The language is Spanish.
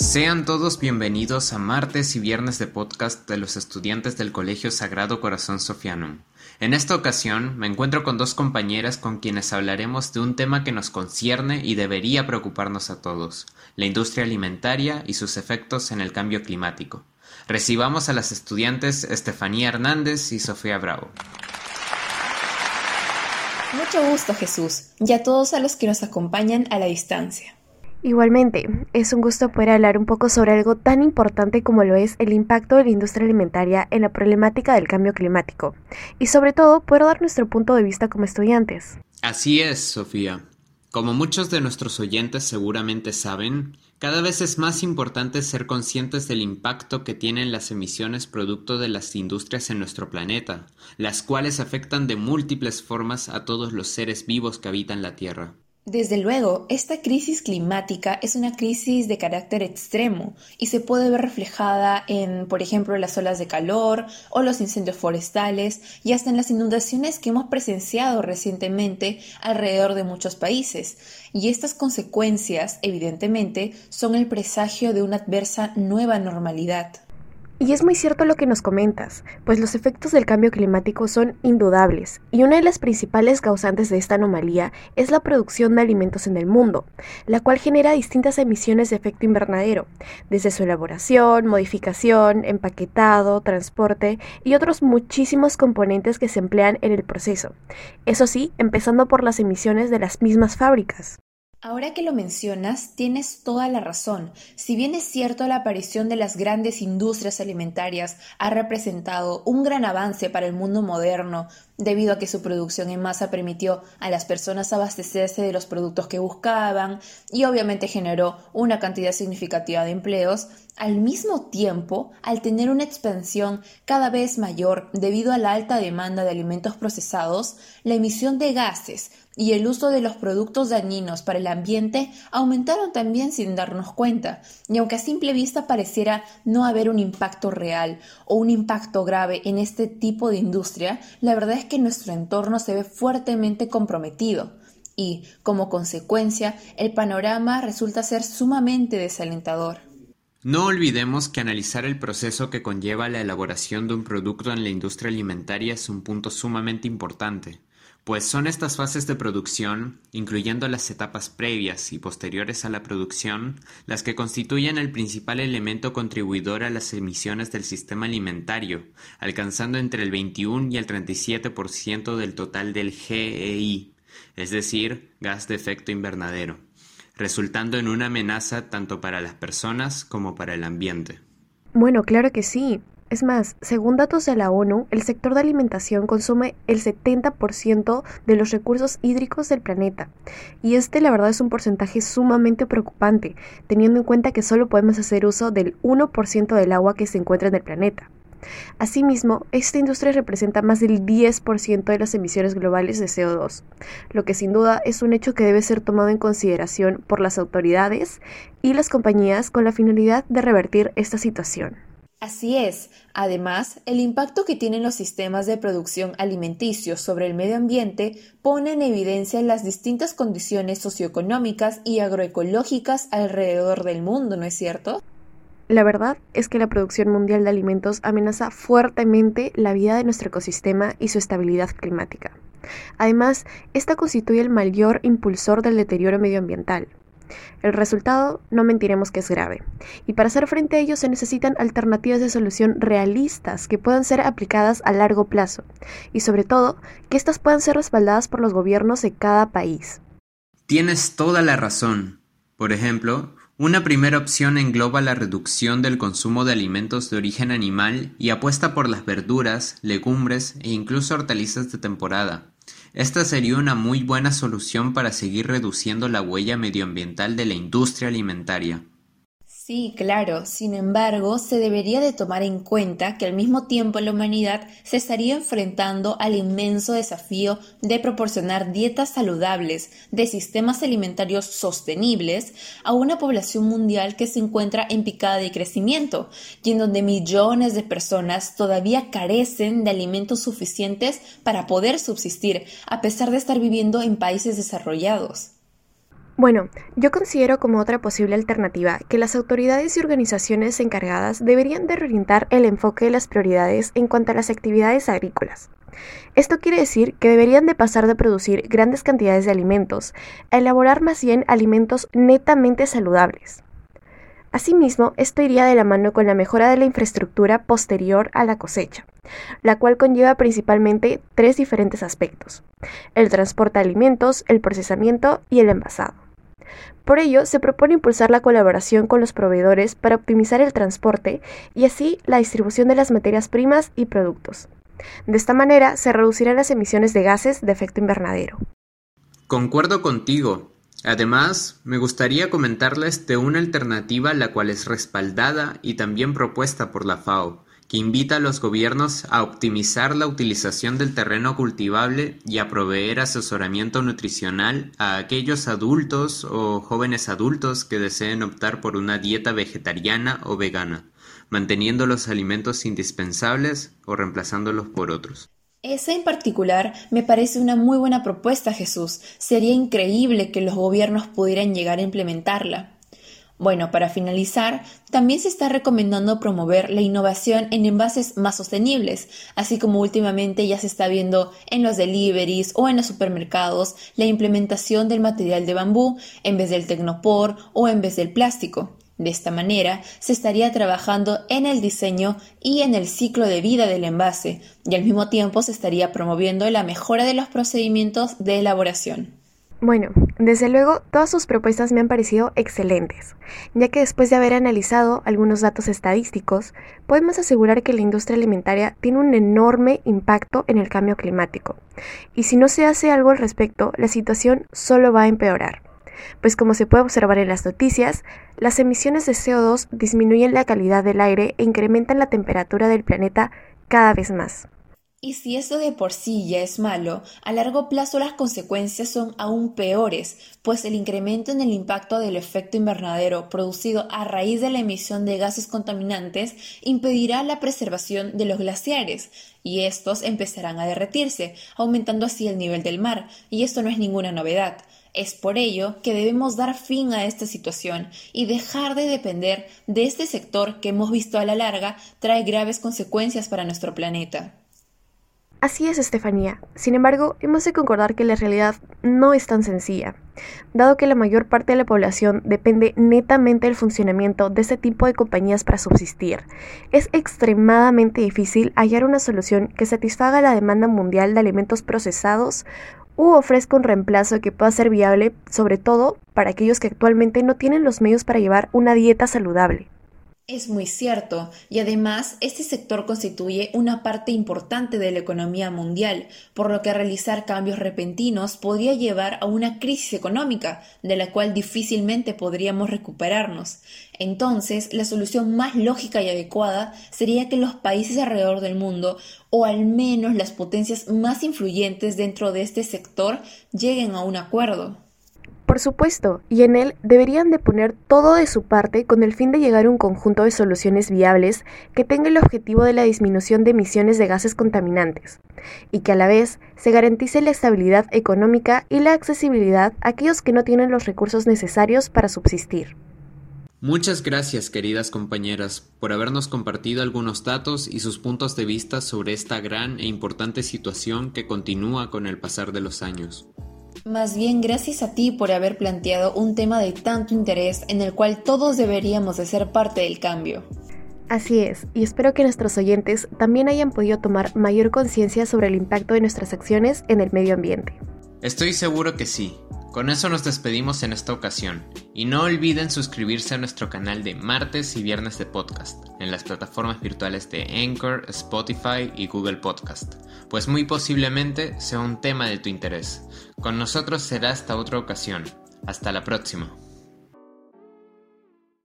Sean todos bienvenidos a martes y viernes de podcast de los estudiantes del Colegio Sagrado Corazón Sofianum. En esta ocasión me encuentro con dos compañeras con quienes hablaremos de un tema que nos concierne y debería preocuparnos a todos, la industria alimentaria y sus efectos en el cambio climático. Recibamos a las estudiantes Estefanía Hernández y Sofía Bravo. Mucho gusto Jesús y a todos a los que nos acompañan a la distancia. Igualmente, es un gusto poder hablar un poco sobre algo tan importante como lo es el impacto de la industria alimentaria en la problemática del cambio climático y sobre todo poder dar nuestro punto de vista como estudiantes. Así es, Sofía. Como muchos de nuestros oyentes seguramente saben, cada vez es más importante ser conscientes del impacto que tienen las emisiones producto de las industrias en nuestro planeta, las cuales afectan de múltiples formas a todos los seres vivos que habitan la Tierra. Desde luego, esta crisis climática es una crisis de carácter extremo y se puede ver reflejada en, por ejemplo, las olas de calor o los incendios forestales y hasta en las inundaciones que hemos presenciado recientemente alrededor de muchos países. Y estas consecuencias, evidentemente, son el presagio de una adversa nueva normalidad. Y es muy cierto lo que nos comentas, pues los efectos del cambio climático son indudables, y una de las principales causantes de esta anomalía es la producción de alimentos en el mundo, la cual genera distintas emisiones de efecto invernadero, desde su elaboración, modificación, empaquetado, transporte y otros muchísimos componentes que se emplean en el proceso. Eso sí, empezando por las emisiones de las mismas fábricas. Ahora que lo mencionas, tienes toda la razón. Si bien es cierto la aparición de las grandes industrias alimentarias ha representado un gran avance para el mundo moderno, debido a que su producción en masa permitió a las personas abastecerse de los productos que buscaban y obviamente generó una cantidad significativa de empleos, al mismo tiempo, al tener una expansión cada vez mayor debido a la alta demanda de alimentos procesados, la emisión de gases y el uso de los productos dañinos para el ambiente aumentaron también sin darnos cuenta, y aunque a simple vista pareciera no haber un impacto real o un impacto grave en este tipo de industria, la verdad es que nuestro entorno se ve fuertemente comprometido y, como consecuencia, el panorama resulta ser sumamente desalentador. No olvidemos que analizar el proceso que conlleva la elaboración de un producto en la industria alimentaria es un punto sumamente importante, pues son estas fases de producción, incluyendo las etapas previas y posteriores a la producción, las que constituyen el principal elemento contribuidor a las emisiones del sistema alimentario, alcanzando entre el 21 y el 37% del total del GEI, es decir, gas de efecto invernadero resultando en una amenaza tanto para las personas como para el ambiente. Bueno, claro que sí. Es más, según datos de la ONU, el sector de alimentación consume el 70% de los recursos hídricos del planeta. Y este la verdad es un porcentaje sumamente preocupante, teniendo en cuenta que solo podemos hacer uso del 1% del agua que se encuentra en el planeta. Asimismo, esta industria representa más del 10% de las emisiones globales de CO2, lo que sin duda es un hecho que debe ser tomado en consideración por las autoridades y las compañías con la finalidad de revertir esta situación. Así es. Además, el impacto que tienen los sistemas de producción alimenticios sobre el medio ambiente pone en evidencia las distintas condiciones socioeconómicas y agroecológicas alrededor del mundo, ¿no es cierto? La verdad es que la producción mundial de alimentos amenaza fuertemente la vida de nuestro ecosistema y su estabilidad climática. Además, esta constituye el mayor impulsor del deterioro medioambiental. El resultado, no mentiremos que es grave, y para hacer frente a ello se necesitan alternativas de solución realistas que puedan ser aplicadas a largo plazo, y sobre todo, que éstas puedan ser respaldadas por los gobiernos de cada país. Tienes toda la razón. Por ejemplo, una primera opción engloba la reducción del consumo de alimentos de origen animal y apuesta por las verduras, legumbres e incluso hortalizas de temporada. Esta sería una muy buena solución para seguir reduciendo la huella medioambiental de la industria alimentaria. Sí, claro. Sin embargo, se debería de tomar en cuenta que al mismo tiempo la humanidad se estaría enfrentando al inmenso desafío de proporcionar dietas saludables, de sistemas alimentarios sostenibles a una población mundial que se encuentra en picada de crecimiento y en donde millones de personas todavía carecen de alimentos suficientes para poder subsistir, a pesar de estar viviendo en países desarrollados. Bueno, yo considero como otra posible alternativa que las autoridades y organizaciones encargadas deberían de reorientar el enfoque de las prioridades en cuanto a las actividades agrícolas. Esto quiere decir que deberían de pasar de producir grandes cantidades de alimentos a elaborar más bien alimentos netamente saludables. Asimismo, esto iría de la mano con la mejora de la infraestructura posterior a la cosecha, la cual conlleva principalmente tres diferentes aspectos, el transporte de alimentos, el procesamiento y el envasado. Por ello, se propone impulsar la colaboración con los proveedores para optimizar el transporte y así la distribución de las materias primas y productos. De esta manera, se reducirán las emisiones de gases de efecto invernadero. Concuerdo contigo. Además, me gustaría comentarles de una alternativa la cual es respaldada y también propuesta por la FAO, que invita a los gobiernos a optimizar la utilización del terreno cultivable y a proveer asesoramiento nutricional a aquellos adultos o jóvenes adultos que deseen optar por una dieta vegetariana o vegana, manteniendo los alimentos indispensables o reemplazándolos por otros. Esa en particular me parece una muy buena propuesta, Jesús. Sería increíble que los gobiernos pudieran llegar a implementarla. Bueno, para finalizar, también se está recomendando promover la innovación en envases más sostenibles, así como últimamente ya se está viendo en los deliveries o en los supermercados la implementación del material de bambú en vez del tecnopor o en vez del plástico. De esta manera, se estaría trabajando en el diseño y en el ciclo de vida del envase, y al mismo tiempo se estaría promoviendo la mejora de los procedimientos de elaboración. Bueno, desde luego todas sus propuestas me han parecido excelentes, ya que después de haber analizado algunos datos estadísticos, podemos asegurar que la industria alimentaria tiene un enorme impacto en el cambio climático, y si no se hace algo al respecto, la situación solo va a empeorar. Pues como se puede observar en las noticias, las emisiones de CO2 disminuyen la calidad del aire e incrementan la temperatura del planeta cada vez más. Y si eso de por sí ya es malo, a largo plazo las consecuencias son aún peores, pues el incremento en el impacto del efecto invernadero producido a raíz de la emisión de gases contaminantes impedirá la preservación de los glaciares, y estos empezarán a derretirse, aumentando así el nivel del mar, y esto no es ninguna novedad. Es por ello que debemos dar fin a esta situación y dejar de depender de este sector que hemos visto a la larga trae graves consecuencias para nuestro planeta. Así es, Estefanía. Sin embargo, hemos de concordar que la realidad no es tan sencilla, dado que la mayor parte de la población depende netamente del funcionamiento de este tipo de compañías para subsistir. Es extremadamente difícil hallar una solución que satisfaga la demanda mundial de alimentos procesados u ofrezca un reemplazo que pueda ser viable, sobre todo para aquellos que actualmente no tienen los medios para llevar una dieta saludable. Es muy cierto, y además este sector constituye una parte importante de la economía mundial, por lo que realizar cambios repentinos podría llevar a una crisis económica, de la cual difícilmente podríamos recuperarnos. Entonces, la solución más lógica y adecuada sería que los países alrededor del mundo, o al menos las potencias más influyentes dentro de este sector, lleguen a un acuerdo. Por supuesto, y en él deberían de poner todo de su parte con el fin de llegar a un conjunto de soluciones viables que tenga el objetivo de la disminución de emisiones de gases contaminantes, y que a la vez se garantice la estabilidad económica y la accesibilidad a aquellos que no tienen los recursos necesarios para subsistir. Muchas gracias, queridas compañeras, por habernos compartido algunos datos y sus puntos de vista sobre esta gran e importante situación que continúa con el pasar de los años. Más bien gracias a ti por haber planteado un tema de tanto interés en el cual todos deberíamos de ser parte del cambio. Así es, y espero que nuestros oyentes también hayan podido tomar mayor conciencia sobre el impacto de nuestras acciones en el medio ambiente. Estoy seguro que sí. Con eso nos despedimos en esta ocasión, y no olviden suscribirse a nuestro canal de martes y viernes de podcast, en las plataformas virtuales de Anchor, Spotify y Google Podcast, pues muy posiblemente sea un tema de tu interés. Con nosotros será hasta otra ocasión. Hasta la próxima.